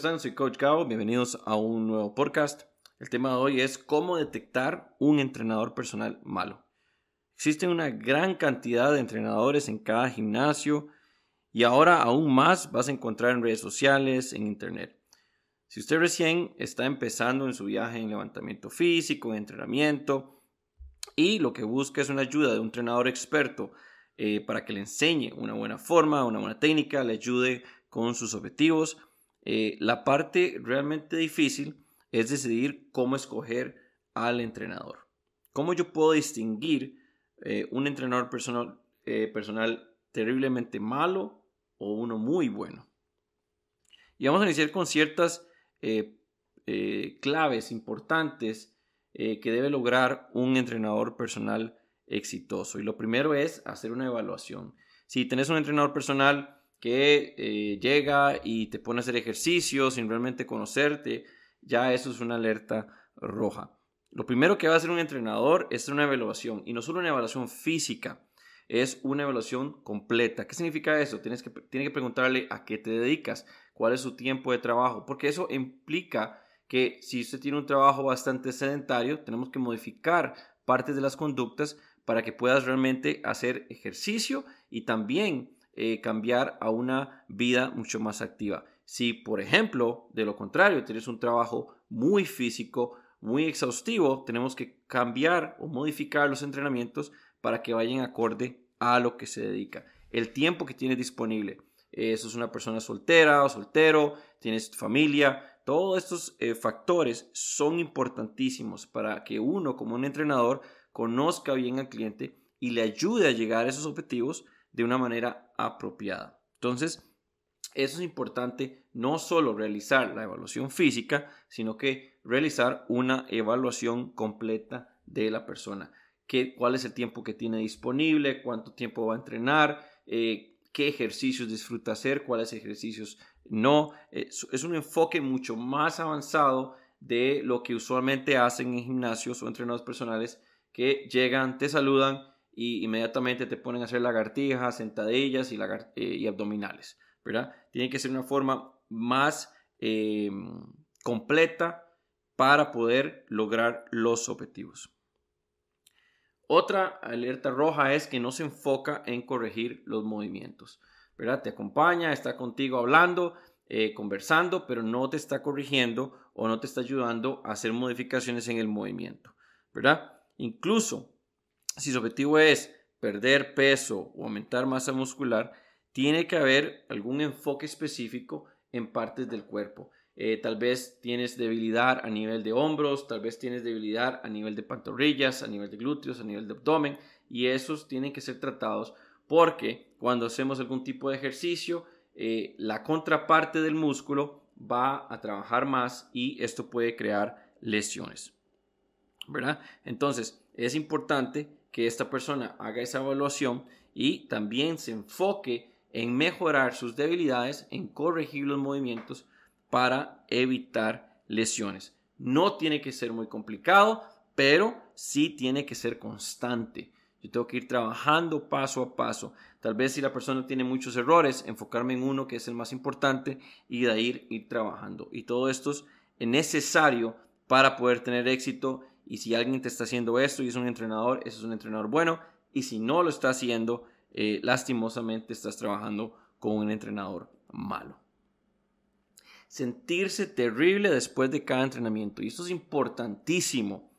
¿Cómo están? Soy Coach Gao. Bienvenidos a un nuevo podcast. El tema de hoy es cómo detectar un entrenador personal malo. Existe una gran cantidad de entrenadores en cada gimnasio y ahora aún más vas a encontrar en redes sociales, en internet. Si usted recién está empezando en su viaje en levantamiento físico, en entrenamiento y lo que busca es una ayuda de un entrenador experto eh, para que le enseñe una buena forma, una buena técnica, le ayude con sus objetivos, eh, la parte realmente difícil es decidir cómo escoger al entrenador. ¿Cómo yo puedo distinguir eh, un entrenador personal, eh, personal terriblemente malo o uno muy bueno? Y vamos a iniciar con ciertas claves importantes que debe lograr un entrenador personal exitoso. Y lo primero es hacer una evaluación. Si tenés un entrenador personal que eh, llega y te pone a hacer ejercicio sin realmente conocerte, ya eso es una alerta roja. Lo primero que va a hacer un entrenador es una evaluación y no solo una evaluación física, es una evaluación completa. ¿Qué significa eso? Tienes que, tiene que preguntarle a qué te dedicas, cuál es su tiempo de trabajo, porque eso implica que si usted tiene un trabajo bastante sedentario, tenemos que modificar partes de las conductas para que puedas realmente hacer ejercicio y también eh, cambiar a una vida mucho más activa. Si, por ejemplo, de lo contrario, tienes un trabajo muy físico, muy exhaustivo, tenemos que cambiar o modificar los entrenamientos para que vayan acorde a lo que se dedica. El tiempo que tienes disponible. Eso es una persona soltera o soltero, tienes familia. Todos estos eh, factores son importantísimos para que uno como un entrenador conozca bien al cliente y le ayude a llegar a esos objetivos de una manera apropiada. Entonces, eso es importante no solo realizar la evaluación física, sino que realizar una evaluación completa de la persona. ¿Qué, ¿Cuál es el tiempo que tiene disponible? ¿Cuánto tiempo va a entrenar? Eh, ¿Qué ejercicios disfruta hacer? ¿Cuáles ejercicios no? Eh, es un enfoque mucho más avanzado de lo que usualmente hacen en gimnasios o entrenadores personales que llegan, te saludan y inmediatamente te ponen a hacer lagartijas, sentadillas y, eh, abdominales, ¿verdad? Tiene que ser una forma más em, completa para poder lograr los objetivos. Otra alerta roja es que no se enfoca en corregir los movimientos, ¿verdad? Te acompaña, está contigo hablando, eh, conversando, pero no te está corrigiendo o no te está ayudando a hacer modificaciones en el movimiento, ¿verdad? Incluso si su objetivo es perder peso o aumentar masa muscular, tiene que haber algún enfoque específico en partes del cuerpo. Eh, tal vez tienes debilidad a nivel de hombros, tal vez tienes debilidad a nivel de pantorrillas, a nivel de glúteos, a nivel de abdomen, y esos tienen que ser tratados porque cuando hacemos algún tipo de ejercicio, eh, la contraparte del músculo va a trabajar más y esto puede crear lesiones. ¿Verdad? Entonces, es importante que esta persona haga esa evaluación y también se enfoque en mejorar sus debilidades, en corregir los movimientos para evitar lesiones. No tiene que ser muy complicado, pero sí tiene que ser constante. Yo tengo que ir trabajando paso a paso. Tal vez si la persona tiene muchos errores, enfocarme en uno que es el más importante y de ahí ir trabajando. Y todo esto es necesario para poder tener éxito y si alguien te está haciendo esto y es un entrenador, eso es un entrenador bueno. Y si no lo está haciendo, eh, lastimosamente estás trabajando con un entrenador malo. Sentirse terrible después de cada entrenamiento. Y esto es importantísimo.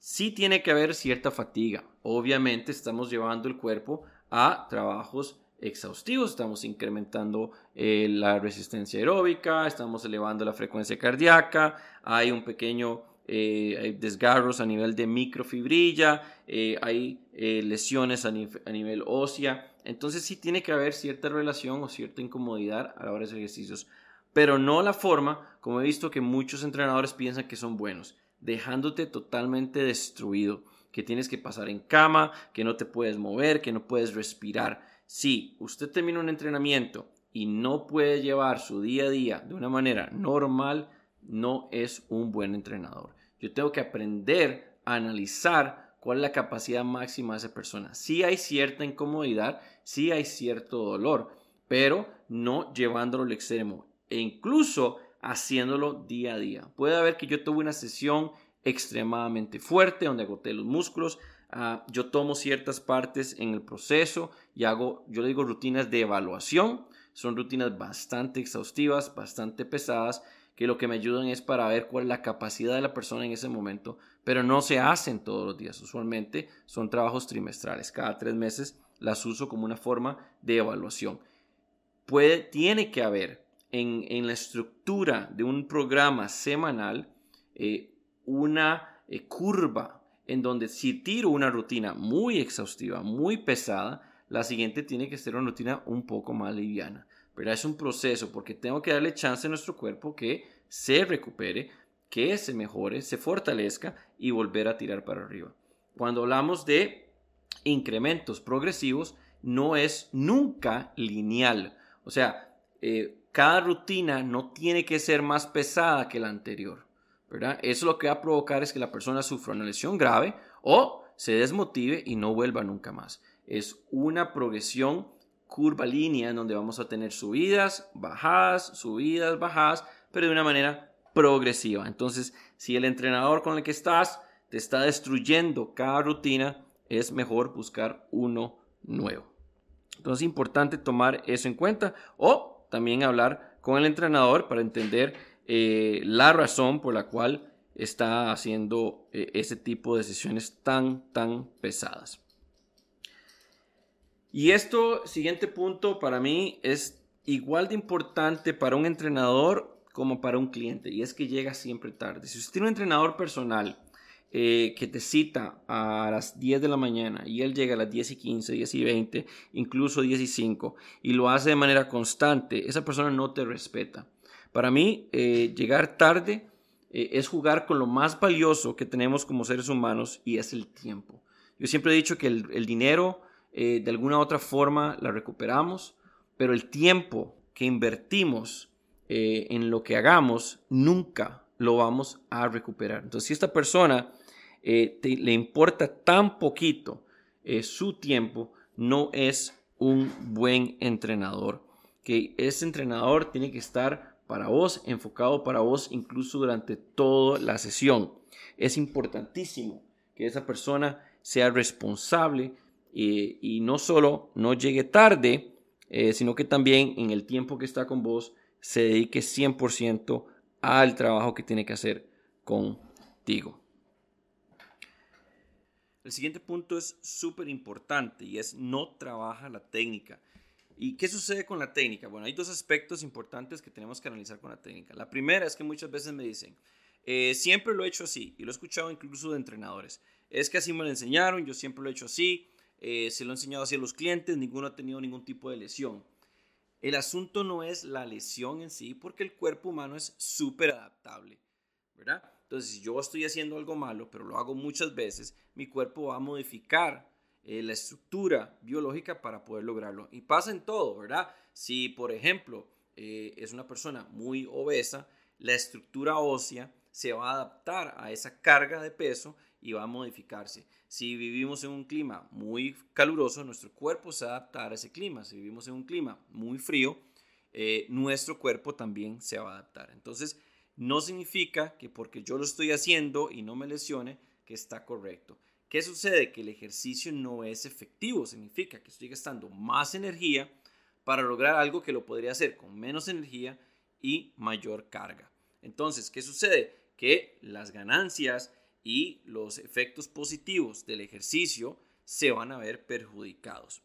Sí tiene que haber cierta fatiga. Obviamente estamos llevando el cuerpo a trabajos exhaustivos, estamos incrementando eh, la resistencia aeróbica, estamos elevando la frecuencia cardíaca, hay un pequeño eh, hay desgarros a nivel de microfibrilla, eh, hay eh, lesiones a, nivel ósea. Entonces sí tiene que haber cierta relación o cierta incomodidad a la hora de hacer ejercicios, pero no la forma como he visto que muchos entrenadores piensan que son buenos, dejándote totalmente destruido, que tienes que pasar en cama, que no te puedes mover, que no puedes respirar. Si usted termina un entrenamiento y no puede llevar su día a día de una manera normal, no es un buen entrenador. Yo tengo que aprender a analizar cuál es la capacidad máxima de esa persona. Sí hay cierta incomodidad, sí hay cierto dolor, pero no llevándolo al extremo. E incluso haciéndolo día a día. Puede haber que yo tuve una sesión extremadamente fuerte donde agoté los músculos. Ah, yo tomo ciertas partes en el proceso y hago, yo le digo rutinas de evaluación. Son rutinas bastante exhaustivas, bastante pesadas, que lo que me ayudan es para ver cuál es la capacidad de la persona en ese momento, pero no se hacen todos los días. Usualmente son trabajos trimestrales. Cada tres meses las uso como una forma de evaluación. Puede, tiene que haber en, la estructura de un programa semanal eh, una eh, curva en donde si tiro una rutina muy exhaustiva, muy pesada, la siguiente tiene que ser una rutina un poco más liviana. Pero es un proceso porque tengo que darle chance a nuestro cuerpo que se recupere, que se mejore, se fortalezca y volver a tirar para arriba. Cuando hablamos de incrementos progresivos, no es nunca lineal. O sea, eh, cada rutina no tiene que ser más pesada que la anterior. ¿verdad? Eso lo que va a provocar es que la persona sufra una lesión grave o se desmotive y no vuelva nunca más. Es una progresión curva línea en donde vamos a tener subidas, bajadas, subidas, bajadas, pero de una manera progresiva. Entonces, si el entrenador con el que estás te está destruyendo cada rutina, es mejor buscar uno nuevo. Entonces es importante tomar eso en cuenta o también hablar con el entrenador para entender eh, la razón por la cual está haciendo eh, ese tipo de sesiones tan, tan pesadas. Y esto, siguiente punto, para mí es igual de importante para un entrenador como para un cliente, y es que llega siempre tarde. Si usted tiene un entrenador personal eh, que te cita a las 10 de la mañana y él llega a las 10 y 15, 10 y 20, incluso 10 y 5 y lo hace de manera constante, esa persona no te respeta. Para mí, eh, llegar tarde eh, es jugar con lo más valioso que tenemos como seres humanos y es el tiempo. Yo siempre he dicho que el, dinero de alguna otra forma la recuperamos, pero el tiempo que invertimos en lo que hagamos nunca lo vamos a recuperar. Entonces, si esta persona eh, le importa tan poquito eh, su tiempo, no es un buen entrenador. Que ese entrenador tiene que estar para vos, enfocado para vos, incluso durante toda la sesión. Es importantísimo que esa persona sea responsable eh, y no solo no llegue tarde, sino que también en el tiempo que está con vos se dedique 100% al trabajo que tiene que hacer contigo. El siguiente punto es súper importante y es no trabaja la técnica. ¿Y qué sucede con la técnica? Bueno, hay dos aspectos importantes que tenemos que analizar con la técnica. La primera es que muchas veces me dicen, eh, siempre lo he hecho así, y lo he escuchado incluso de entrenadores. Es que así me lo enseñaron, yo siempre lo he hecho así, eh, se lo he enseñado así a los clientes, ninguno ha tenido ningún tipo de lesión. El asunto no es la lesión en sí, porque el cuerpo humano es súper adaptable, ¿verdad? Entonces, si yo estoy haciendo algo malo, pero lo hago muchas veces, mi cuerpo va a modificar eh, la estructura biológica para poder lograrlo. Y pasa en todo, ¿verdad? Si, por ejemplo, eh, es una persona muy obesa, la estructura ósea se va a adaptar a esa carga de peso y va a modificarse. Si vivimos en un clima muy caluroso, nuestro cuerpo se va a adaptar a ese clima. Si vivimos en un clima muy frío, eh, nuestro cuerpo también se va a adaptar. Entonces, no significa que porque yo lo estoy haciendo y no me lesione, que está correcto. ¿Qué sucede? Que el ejercicio no es efectivo. Significa que estoy gastando más energía para lograr algo que lo podría hacer con menos energía y mayor carga. Entonces, ¿qué sucede? Que las ganancias y los efectos positivos del ejercicio se van a ver perjudicados.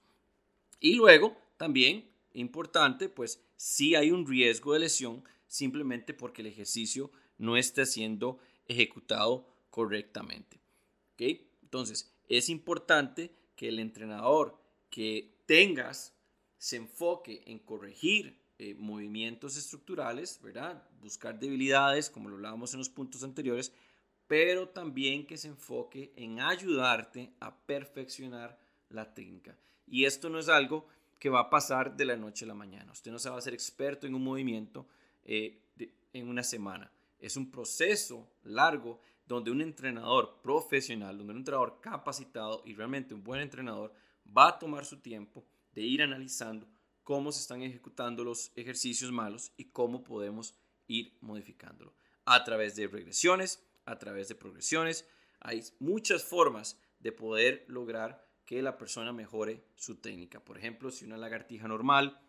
Y luego, también, importante, pues si hay un riesgo de lesión simplemente porque el ejercicio no está siendo ejecutado correctamente. Entonces, es importante que el entrenador que tengas se enfoque en corregir eh, movimientos estructurales, ¿verdad? Buscar debilidades, como lo hablábamos en los puntos anteriores, pero también que se enfoque en ayudarte a perfeccionar la técnica. Y esto no es algo que va a pasar de la noche a la mañana. Usted no se va a hacer experto en un movimiento eh, en una semana. Es un proceso largo donde un entrenador profesional, donde un entrenador capacitado y realmente un buen entrenador va a tomar su tiempo de ir analizando cómo se están ejecutando los ejercicios malos y cómo podemos ir modificándolo. A través de regresiones, a través de progresiones, hay muchas formas de poder lograr que la persona mejore su técnica. Por ejemplo, si una lagartija normal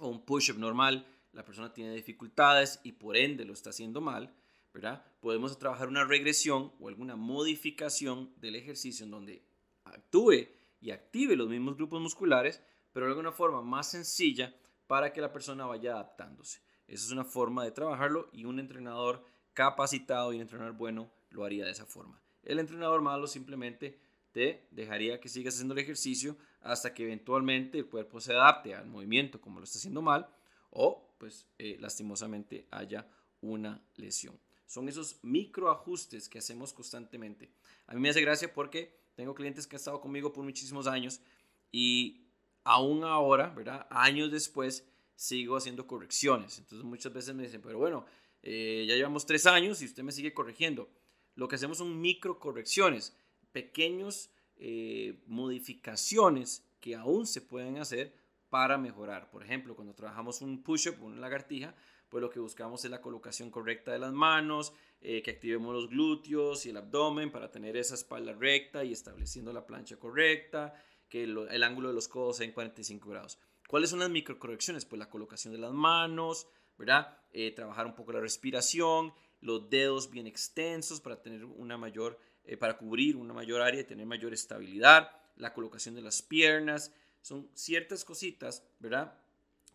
o un push-up normal, la persona tiene dificultades y por ende lo está haciendo mal, ¿verdad? Podemos trabajar una regresión o alguna modificación del ejercicio en donde actúe y active los mismos grupos musculares, pero de alguna forma más sencilla para que la persona vaya adaptándose. Esa es una forma de trabajarlo y un entrenador capacitado y un entrenador bueno lo haría de esa forma. El entrenador malo simplemente te dejaría que sigas haciendo el ejercicio hasta que eventualmente el cuerpo se adapte al movimiento como lo está haciendo mal o pues eh, lastimosamente haya una lesión. Son esos microajustes que hacemos constantemente. A mí me hace gracia porque tengo clientes que han estado conmigo por muchísimos años y aún ahora, ¿verdad? Años después, sigo haciendo correcciones. Entonces muchas veces me dicen, pero bueno, eh, ya llevamos tres años y usted me sigue corrigiendo. Lo que hacemos son micro correcciones, pequeños eh, modificaciones que aún se pueden hacer para mejorar. Por ejemplo, cuando trabajamos un push-up, una lagartija, pues lo que buscamos es la colocación correcta de las manos, eh, que activemos los glúteos y el abdomen para tener esa espalda recta y estableciendo la plancha correcta, que el ángulo de los codos sea en 45 grados. ¿Cuáles son las microcorrecciones? Pues la colocación de las manos, ¿verdad? Eh, trabajar un poco la respiración, los dedos bien extensos para tener una mayor, eh, para cubrir una mayor área y tener mayor estabilidad, la colocación de las piernas, son ciertas cositas, ¿verdad?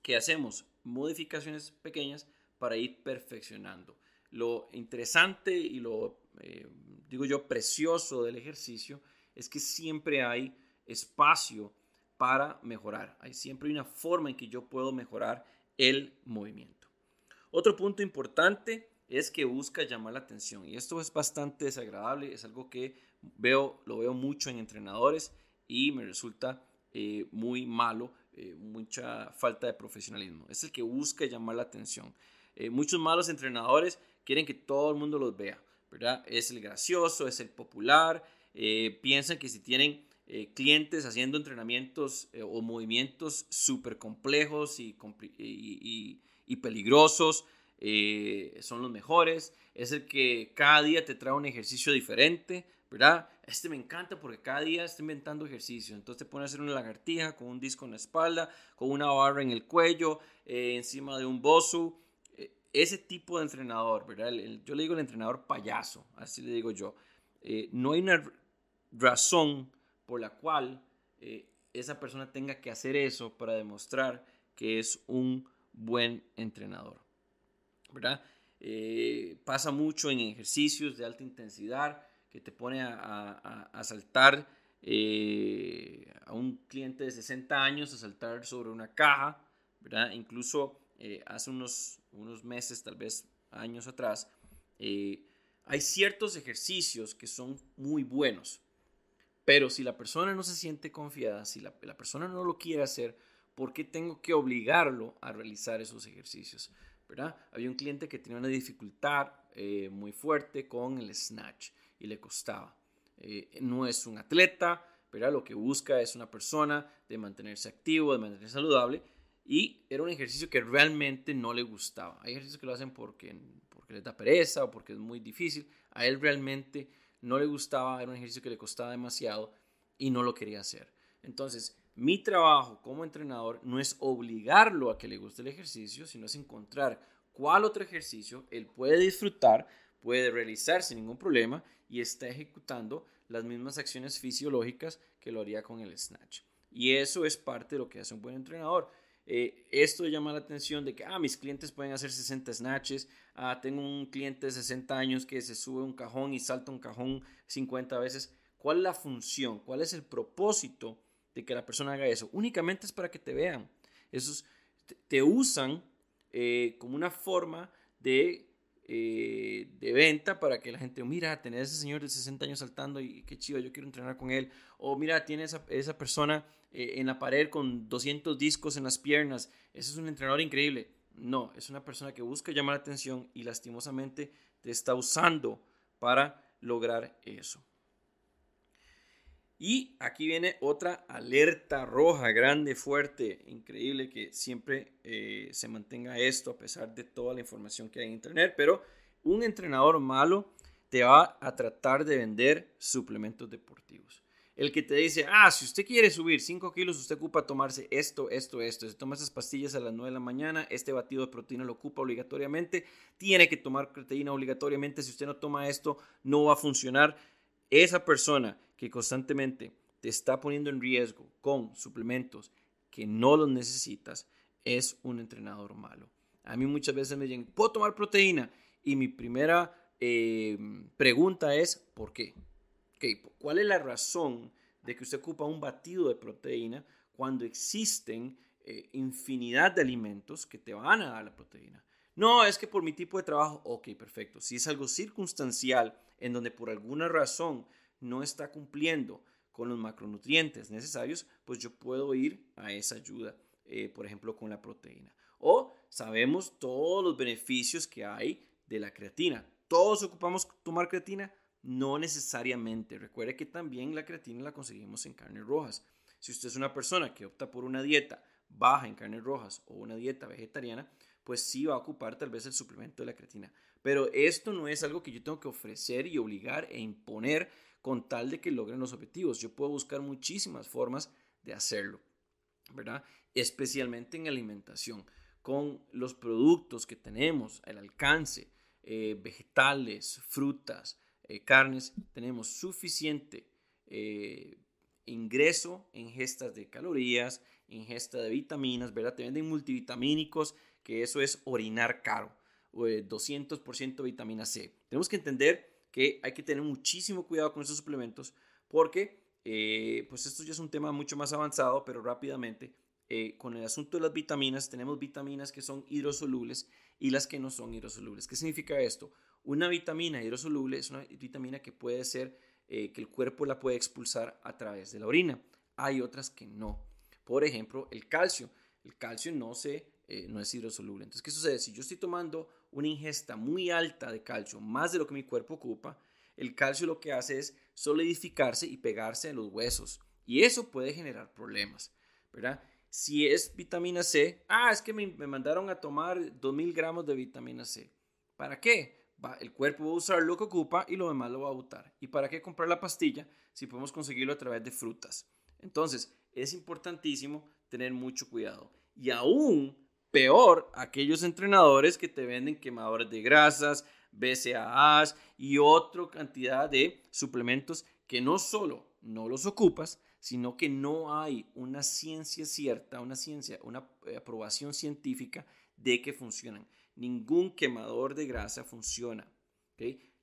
Que hacemos, modificaciones pequeñas para ir perfeccionando. Lo interesante y lo, eh, digo yo, precioso del ejercicio es que siempre hay espacio para mejorar. Hay siempre una forma en que yo puedo mejorar el movimiento. Otro punto importante es que busca llamar la atención y esto es bastante desagradable, es algo que veo, lo veo mucho en entrenadores y me resulta eh, muy malo, eh, mucha falta de profesionalismo. Es el que busca llamar la atención. Eh, muchos malos entrenadores quieren que todo el mundo los vea, ¿verdad? Es el gracioso, es el popular, piensan que si tienen clientes haciendo entrenamientos o movimientos súper complejos y, y, peligrosos, son los mejores, es el que cada día te trae un ejercicio diferente, ¿verdad? Este me encanta porque cada día está inventando ejercicio. Entonces te pone a hacer una lagartija con un disco en la espalda, con una barra en el cuello, eh, encima de un bosu. Eh, ese tipo de entrenador, ¿verdad? yo le digo el entrenador payaso, así le digo yo. Eh, no hay una razón por la cual esa persona tenga que hacer eso para demostrar que es un buen entrenador, ¿verdad? pasa mucho en ejercicios de alta intensidad que te pone a, saltar eh, a un cliente de 60 años, a saltar sobre una caja, ¿verdad? Incluso eh, hace unos, unos meses, tal vez años atrás, eh, hay ciertos ejercicios que son muy buenos, pero si la persona no se siente confiada, si la persona no lo quiere hacer, ¿por qué tengo que obligarlo a realizar esos ejercicios? ¿verdad? Había un cliente que tenía una dificultad muy fuerte con el snatch y le costaba. Eh, no es un atleta, pero lo que busca es una persona de mantenerse activo, de mantenerse saludable y era un ejercicio que realmente no le gustaba. Hay ejercicios que lo hacen porque, porque les da pereza o porque es muy difícil. A él realmente no le gustaba, era un ejercicio que le costaba demasiado y no lo quería hacer. Entonces, mi trabajo como entrenador no es obligarlo a que le guste el ejercicio, sino es encontrar cuál otro ejercicio él puede disfrutar, puede realizar sin ningún problema y está ejecutando las mismas acciones fisiológicas que lo haría con el snatch. Y eso es parte de lo que hace un buen entrenador. Eh, esto llama la atención de que, ah, mis clientes pueden hacer 60 snatches, ah, tengo un cliente de 60 años que se sube un cajón y salta un cajón 50 veces. ¿Cuál es la función? ¿Cuál es el propósito de que la persona haga eso? Únicamente es para que te vean. Esos te usan eh, como una forma de eh, de venta para que la gente, mira, tener ese señor de 60 años saltando y qué chido, yo quiero entrenar con él. O mira, tiene esa, esa persona eh, en la pared con 200 discos en las piernas. Ese es un entrenador increíble. No, es una persona que busca llamar la atención y lastimosamente te está usando para lograr eso. Y aquí viene otra alerta roja, grande, fuerte, increíble que siempre eh, se mantenga esto a pesar de toda la información que hay en Internet. Pero un entrenador malo te va a tratar de vender suplementos deportivos. El que te dice, ah, si usted quiere subir 5 kilos, usted ocupa tomarse esto, esto, esto. Si toma esas pastillas a las 9 de la mañana, este batido de proteína lo ocupa obligatoriamente. Tiene que tomar proteína obligatoriamente. Si usted no toma esto, no va a funcionar. Esa persona que constantemente te está poniendo en riesgo con suplementos que no los necesitas, es un entrenador malo. A mí muchas veces me dicen, ¿puedo tomar proteína? Y mi primera eh, pregunta es, ¿por qué? ¿Cuál es la razón de que usted ocupa un batido de proteína cuando existen eh, infinidad de alimentos que te van a dar la proteína? No, es que por mi tipo de trabajo, ok, perfecto. Si es algo circunstancial en donde por alguna razón no está cumpliendo con los macronutrientes necesarios, pues yo puedo ir a esa ayuda, eh, por ejemplo, con la proteína. O sabemos todos los beneficios que hay de la creatina. Todos ocupamos tomar creatina, no necesariamente. Recuerde que también la creatina la conseguimos en carnes rojas. Si usted es una persona que opta por una dieta baja en carnes rojas o una dieta vegetariana, pues sí va a ocupar tal vez el suplemento de la creatina. Pero esto no es algo que yo tengo que ofrecer y obligar e imponer con tal de que logren los objetivos. Yo puedo buscar muchísimas formas de hacerlo, ¿verdad? Especialmente en alimentación, con los productos que tenemos, el alcance, eh, vegetales, frutas, eh, carnes, tenemos suficiente eh, ingreso en gestas de calorías, ingesta de vitaminas, ¿verdad? Te venden multivitamínicos, que eso es orinar caro, 200% eh, vitamina C. Tenemos que entender que hay que tener muchísimo cuidado con estos suplementos porque, pues esto ya es un tema mucho más avanzado, pero rápidamente, con el asunto de las vitaminas, tenemos vitaminas que son hidrosolubles y las que no son hidrosolubles. ¿Qué significa esto? Una vitamina hidrosoluble es una vitamina que puede ser eh, que el cuerpo la puede expulsar a través de la orina. Hay otras que no. Por ejemplo, el calcio. El calcio no, se, eh, no es hidrosoluble. Entonces, ¿qué sucede? Si yo estoy tomando una ingesta muy alta de calcio, más de lo que mi cuerpo ocupa, el calcio lo que hace es solidificarse y pegarse en los huesos. Y eso puede generar problemas, ¿verdad? Si es vitamina C, ah, es que me, me mandaron a tomar 2000 gramos de vitamina C. ¿Para qué? el cuerpo va a usar lo que ocupa y lo demás lo va a botar. ¿Y para qué comprar la pastilla si podemos conseguirlo a través de frutas? Entonces, es importantísimo tener mucho cuidado. Y aún peor, aquellos entrenadores que te venden quemadores de grasas, BCAAs y otra cantidad de suplementos que no solo no los ocupas, sino que no hay una ciencia cierta, una ciencia, una eh, aprobación científica de que funcionan ningún quemador de grasa funciona.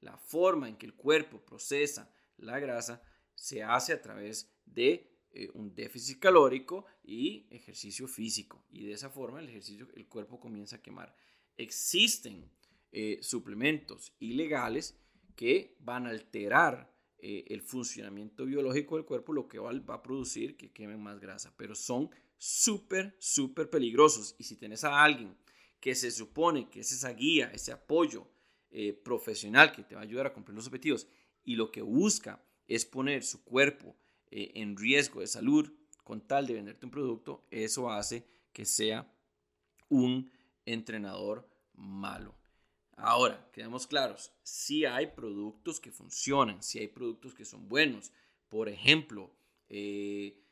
La forma en que el cuerpo procesa la grasa se hace a través de eh, un déficit calórico y ejercicio físico. Y de esa forma el, ejercicio, el cuerpo comienza a quemar. Existen eh, suplementos ilegales que van a alterar eh, el funcionamiento biológico del cuerpo, lo que va, va a producir que quemen más grasa. Pero son súper, súper peligrosos. Y si tienes a alguien que se supone que es esa guía, ese apoyo profesional que te va a ayudar a cumplir los objetivos y lo que busca es poner su cuerpo eh, en riesgo de salud con tal de venderte un producto, eso hace que sea un entrenador malo. Ahora, quedamos claros, si hay productos que funcionan, si hay productos que son buenos. Por ejemplo, eh,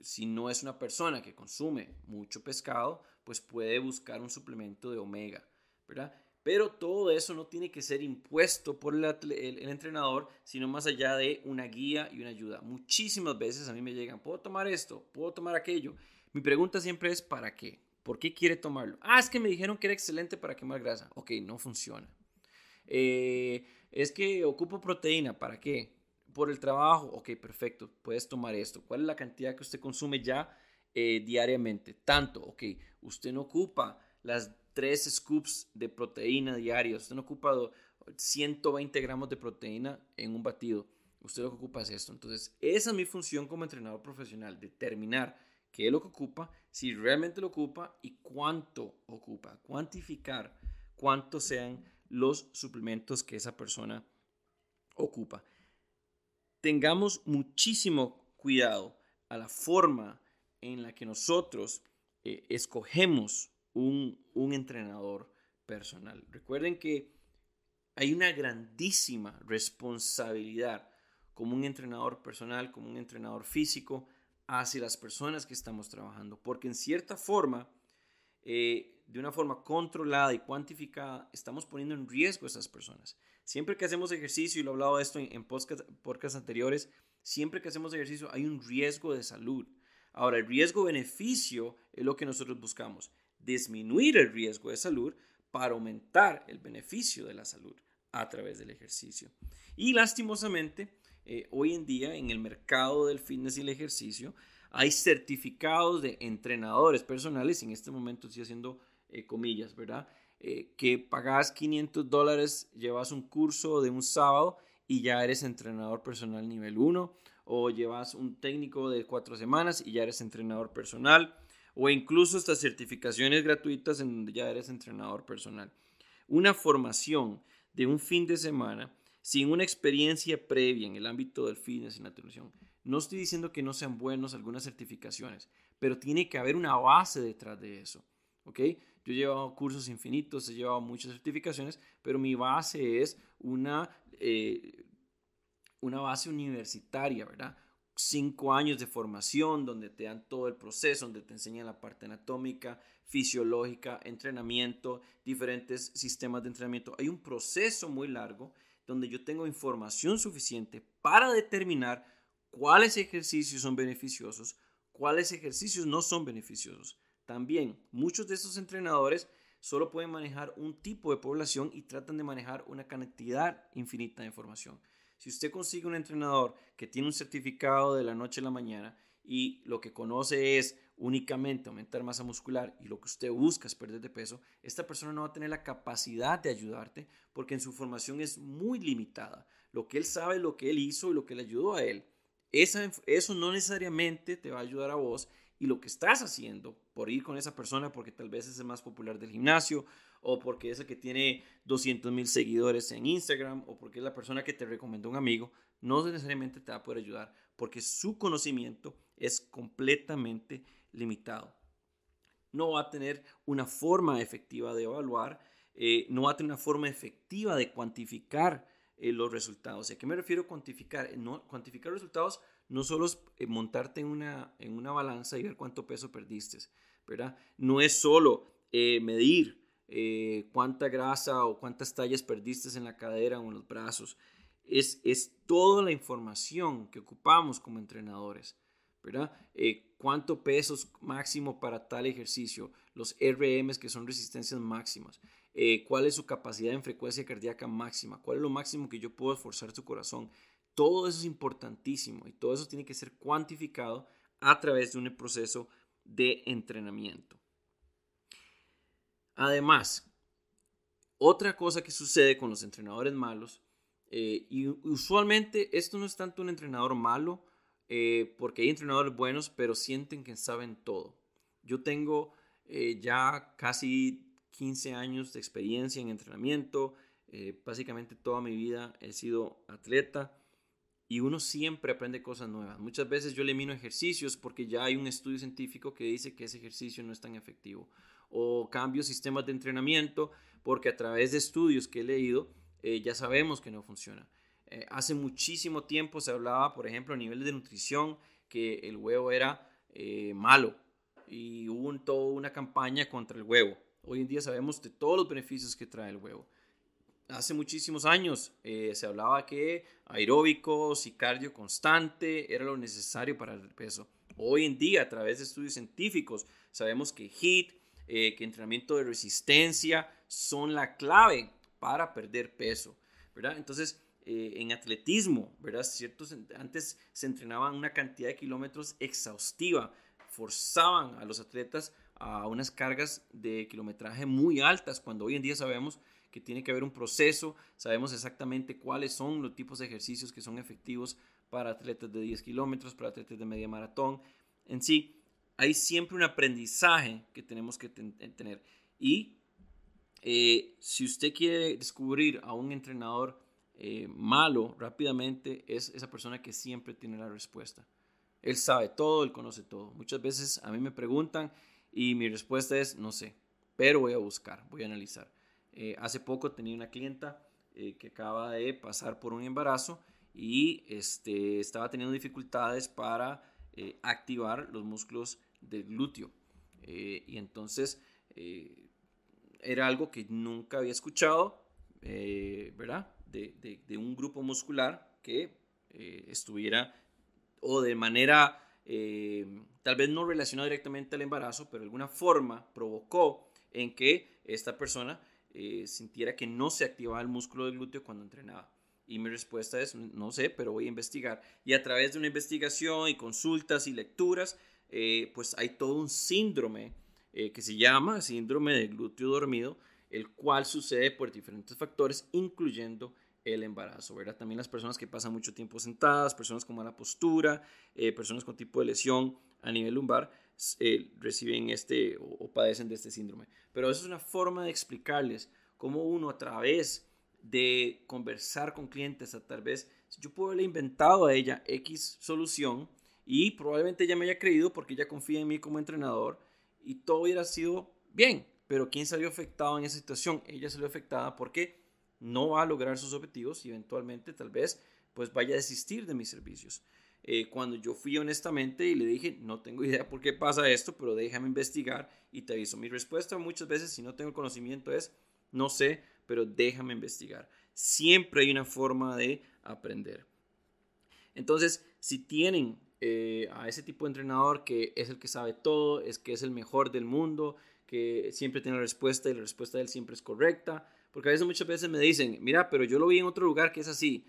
si no es una persona que consume mucho pescado, pues puede buscar un suplemento de omega, ¿verdad? Pero todo eso no tiene que ser impuesto por el, entrenador, sino más allá de una guía y una ayuda. Muchísimas veces a mí me llegan, ¿puedo tomar esto? ¿Puedo tomar aquello? Mi pregunta siempre es, ¿para qué? ¿Por qué quiere tomarlo? Ah, es que me dijeron que era excelente para quemar grasa. Ok, no funciona. Eh, es que ocupo proteína, ¿para qué? Por el trabajo. Ok, perfecto, puedes tomar esto. ¿Cuál es la cantidad que usted consume ya eh, diariamente. Tanto, ok, usted no ocupa las tres scoops de proteína diarios, usted no ocupa 120 gramos de proteína en un batido. Usted lo que ocupa es esto. Entonces, esa es mi función como entrenador profesional, determinar qué es lo que ocupa, si realmente lo ocupa y cuánto ocupa, cuantificar cuántos sean los suplementos que esa persona ocupa. tengamos muchísimo cuidado a la forma en la que nosotros eh, escogemos un, un entrenador personal. Recuerden que hay una grandísima responsabilidad como un entrenador personal, como un entrenador físico, hacia las personas que estamos trabajando, porque en cierta forma, eh, de una forma controlada y cuantificada, estamos poniendo en riesgo a esas personas. Siempre que hacemos ejercicio, y lo he hablado de esto en, en podcasts anteriores, siempre que hacemos ejercicio hay un riesgo de salud. Ahora, el riesgo-beneficio es lo que nosotros buscamos, disminuir el riesgo de salud para aumentar el beneficio de la salud a través del ejercicio. Y lastimosamente, eh, hoy en día en el mercado del fitness y el ejercicio hay certificados de entrenadores personales, en este momento estoy haciendo eh, comillas, ¿verdad? Eh, que pagas 500 dólares, llevas un curso de un sábado y ya eres entrenador personal nivel 1, o llevas un técnico de cuatro semanas y ya eres entrenador personal, o incluso estas certificaciones gratuitas en donde ya eres entrenador personal. Una formación de un fin de semana sin una experiencia previa en el ámbito del fitness y la nutrición. No estoy diciendo que no sean buenos algunas certificaciones, pero tiene que haber una base detrás de eso. ¿ok? Yo he llevado cursos infinitos, he llevado muchas certificaciones, pero mi base es una, eh, una base universitaria, ¿verdad? Cinco años de formación donde te dan todo el proceso, donde te enseñan la parte anatómica, fisiológica, entrenamiento, diferentes sistemas de entrenamiento. Hay un proceso muy largo donde yo tengo información suficiente para determinar cuáles ejercicios son beneficiosos, cuáles ejercicios no son beneficiosos. También muchos de estos entrenadores solo pueden manejar un tipo de población y tratan de manejar una cantidad infinita de información. Si usted consigue un entrenador que tiene un certificado de la noche a la mañana y lo que conoce es únicamente aumentar masa muscular y lo que usted busca es perder de peso, esta persona no va a tener la capacidad de ayudarte porque en su formación es muy limitada. Lo que él sabe, lo que él hizo y lo que le ayudó a él. eso no necesariamente te va a ayudar a vos y lo que estás haciendo por ir con esa persona porque tal vez es el más popular del gimnasio o porque es el que tiene 200 mil seguidores en Instagram o porque es la persona que te recomendó un amigo, no necesariamente te va a poder ayudar porque su conocimiento es completamente limitado. No va a tener una forma efectiva de evaluar, eh, no va a tener una forma efectiva de cuantificar eh, los resultados. ¿A qué me refiero cuantificar? Eh, no, cuantificar resultados no solo es montarte en una, en una balanza y ver cuánto peso perdiste, ¿verdad? No es solo medir cuánta grasa o cuántas tallas perdiste en la cadera o en los brazos. Es, es toda la información que ocupamos como entrenadores. ¿verdad? Eh, ¿Cuánto peso máximo para tal ejercicio? Los RMs que son resistencias máximas. Eh, ¿Cuál es su capacidad en frecuencia cardíaca máxima? ¿Cuál es lo máximo que yo puedo esforzar su corazón? Todo eso es importantísimo y todo eso tiene que ser cuantificado a través de un proceso de entrenamiento. Además, otra cosa que sucede con los entrenadores malos, eh, y usualmente esto no es tanto un entrenador malo, eh, porque hay entrenadores buenos, pero sienten que saben todo. Yo tengo eh, ya casi 15 años de experiencia en entrenamiento, básicamente toda mi vida he sido atleta y uno siempre aprende cosas nuevas. Muchas veces yo elimino ejercicios porque ya hay un estudio científico que dice que ese ejercicio no es tan efectivo. O cambio sistemas de entrenamiento porque a través de estudios que he leído ya sabemos que no funciona. Eh, hace muchísimo tiempo se hablaba, por ejemplo, a nivel de nutrición, que el huevo era eh, malo y hubo toda una campaña contra el huevo. Hoy en día sabemos de todos los beneficios que trae el huevo. Hace muchísimos años eh, se hablaba que aeróbicos y cardio constante era lo necesario para el peso. Hoy en día, a través de estudios científicos, sabemos que HIIT, que entrenamiento de resistencia son la clave para perder peso. ¿verdad? Entonces, eh, en atletismo, ¿verdad? Ciertos, antes se entrenaban una cantidad de kilómetros exhaustiva, forzaban a los atletas a unas cargas de kilometraje muy altas, cuando hoy en día sabemos que tiene que haber un proceso, sabemos exactamente cuáles son los tipos de ejercicios que son efectivos para atletas de 10 kilómetros, para atletas de media maratón. En sí, hay siempre un aprendizaje que tenemos que tener. Y eh, si usted quiere descubrir a un entrenador eh, malo rápidamente es esa persona que siempre tiene la respuesta. Él sabe todo, él conoce todo. Muchas veces a mí me preguntan y mi respuesta es no sé, pero voy a buscar, voy a analizar. Eh, hace poco tenía una clienta eh, que acaba de pasar por un embarazo y este, estaba teniendo dificultades para activar los músculos del glúteo. y entonces era algo que nunca había escuchado, ¿verdad? de, un grupo muscular que eh, estuviera o de manera eh, tal vez no relacionada directamente al embarazo, pero de alguna forma provocó en que esta persona eh, sintiera que no se activaba el músculo del glúteo cuando entrenaba. Y mi respuesta es, no sé, pero voy a investigar. Y a través de una investigación y consultas y lecturas, pues hay todo un síndrome que se llama síndrome del glúteo dormido, el cual sucede por diferentes factores, incluyendo el embarazo, ¿verdad? También las personas que pasan mucho tiempo sentadas, personas con mala postura, eh, personas con tipo de lesión a nivel lumbar, eh, reciben este o, padecen de este síndrome. Pero eso es una forma de explicarles cómo uno a través de conversar con clientes, a tal vez yo puedo haberle inventado a ella X solución y probablemente ella me haya creído porque ella confía en mí como entrenador y todo hubiera sido bien, pero ¿quién salió afectado en esa situación? Ella salió afectada porque no va a lograr sus objetivos y eventualmente tal vez pues vaya a desistir de mis servicios. Eh, cuando yo fui honestamente y le dije, no tengo idea por qué pasa esto, pero déjame investigar y te aviso. Mi respuesta muchas veces, si no tengo conocimiento, es, no sé, pero déjame investigar. Siempre hay una forma de aprender. Entonces, si tienen eh, a ese tipo de entrenador que es el que sabe todo, es que es el mejor del mundo, que siempre tiene la respuesta y la respuesta de él siempre es correcta, porque a veces muchas veces me dicen, mira, pero yo lo vi en otro lugar que es así.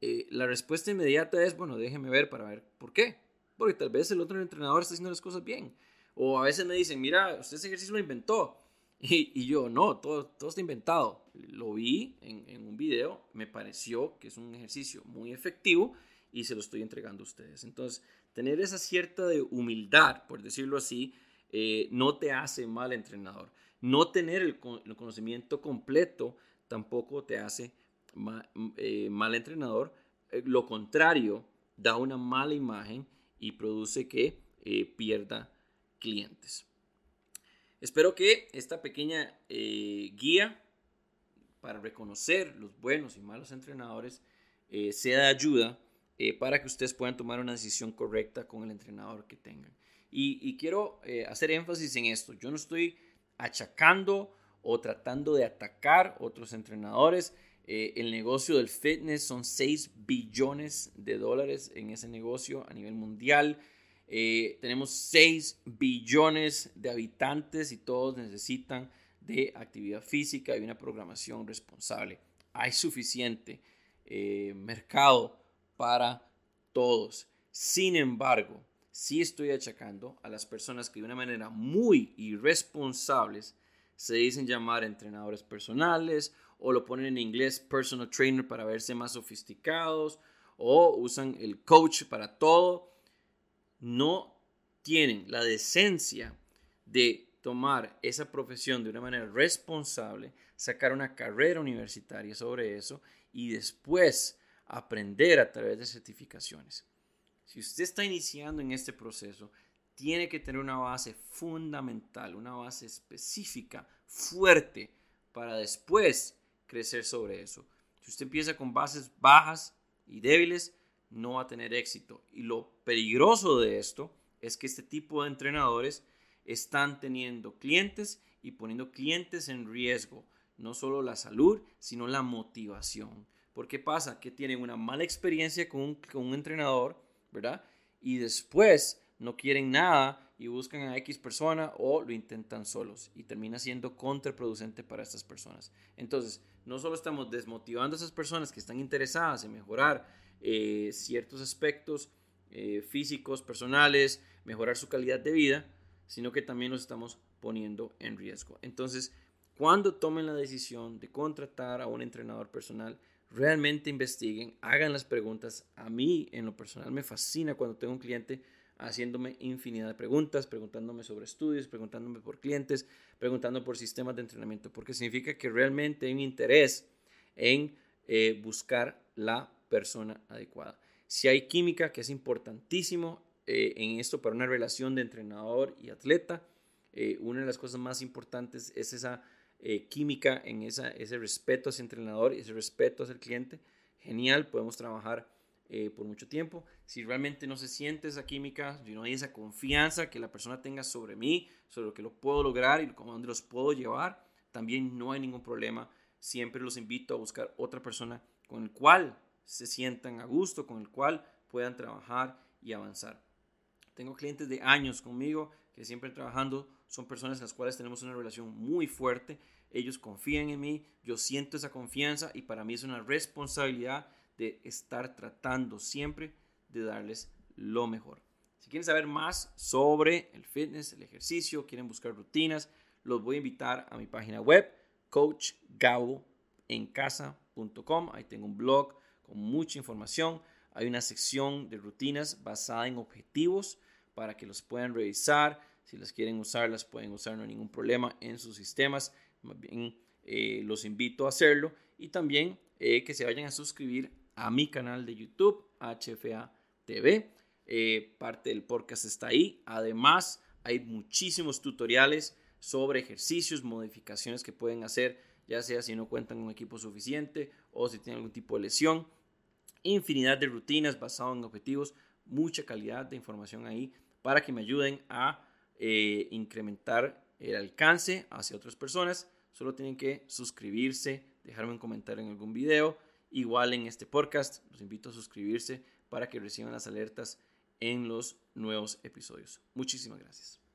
Eh, la respuesta inmediata es, bueno, déjeme ver para ver por qué. Porque tal vez el otro entrenador está haciendo las cosas bien. O a veces me dicen, mira, usted ese ejercicio lo inventó. Y, yo, no, todo, todo está inventado. Lo vi en, en, un video, me pareció que es un ejercicio muy efectivo y se lo estoy entregando a ustedes. Entonces, tener esa cierta de humildad, por decirlo así, eh, no te hace mal entrenador. No tener el, conocimiento completo tampoco te hace eh, mal entrenador. Eh, lo contrario, da una mala imagen y produce que eh, pierda clientes. Espero que esta pequeña guía para reconocer los buenos y malos entrenadores sea de ayuda para que ustedes puedan tomar una decisión correcta con el entrenador que tengan. y quiero hacer énfasis en esto. Yo no estoy achacando o tratando de atacar otros entrenadores. Eh, el negocio del fitness son 6 billones de dólares en ese negocio a nivel mundial. Eh, tenemos 6 billones de habitantes y todos necesitan de actividad física y una programación responsable. Hay suficiente eh, mercado para todos. Sin embargo, sí estoy achacando a las personas que de una manera muy irresponsables se dicen llamar entrenadores personales o lo ponen en inglés personal trainer para verse más sofisticados o usan el coach para todo. No tienen la decencia de tomar esa profesión de una manera responsable, sacar una carrera universitaria sobre eso y después aprender a través de certificaciones. Si usted está iniciando en este proceso, tiene que tener una base fundamental, una base específica, fuerte, para después crecer sobre eso. Si usted empieza con bases bajas y débiles, no va a tener éxito. Y lo peligroso de esto es que este tipo de entrenadores están teniendo clientes y poniendo clientes en riesgo, no solo la salud, sino la motivación. ¿Por qué pasa? Que tienen una mala experiencia con un, con un entrenador ¿verdad? Y después no quieren nada y buscan a X persona o lo intentan solos y termina siendo contraproducente para estas personas. Entonces, no solo estamos desmotivando a esas personas que están interesadas en mejorar eh, ciertos aspectos eh, físicos, personales, mejorar su calidad de vida, sino que también los estamos poniendo en riesgo. Entonces, cuando tomen la decisión de contratar a un entrenador personal, realmente investiguen, hagan las preguntas. A mí, en lo personal, me fascina cuando tengo un cliente haciéndome infinidad de preguntas, preguntándome sobre estudios, preguntándome por clientes, preguntando por sistemas de entrenamiento, porque significa que realmente hay un interés en eh, buscar la persona adecuada. Si hay química, que es importantísimo eh, en esto para una relación de entrenador y atleta, eh, una de las cosas más importantes es esa química, en esa, ese respeto hacia el entrenador y ese respeto hacia el cliente. Genial, podemos trabajar por mucho tiempo. Si realmente no se siente esa química, si no hay esa confianza que la persona tenga sobre mí, sobre lo que lo puedo lograr y cómo dónde los puedo llevar, también no hay ningún problema. Siempre los invito a buscar otra persona con el cual se sientan a gusto, con el cual puedan trabajar y avanzar. Tengo clientes de años conmigo que siempre trabajando, son personas con las cuales tenemos una relación muy fuerte. Ellos confían en mí, yo siento esa confianza y para mí es una responsabilidad de estar tratando siempre de darles lo mejor. Si quieren saber más sobre el fitness, el ejercicio, quieren buscar rutinas, los voy a invitar a mi página web, coachgaboencasa.com. Ahí tengo un blog con mucha información. Hay una sección de rutinas basada en objetivos para que los puedan revisar. Si las quieren usar, las pueden usar, no hay ningún problema en sus sistemas. Más bien, eh, los invito a hacerlo. Y también eh, que se vayan a suscribir a mi canal de YouTube, HFA TV. Eh, parte del podcast está ahí. Además, hay muchísimos tutoriales sobre ejercicios, modificaciones que pueden hacer, ya sea si no cuentan con equipo suficiente o si tienen algún tipo de lesión. Infinidad de rutinas basadas en objetivos, mucha calidad de información ahí para que me ayuden a eh, incrementar el alcance hacia otras personas. Solo tienen que suscribirse, dejarme un comentario en algún video. Igual en este podcast, los invito a suscribirse para que reciban las alertas en los nuevos episodios. Muchísimas gracias.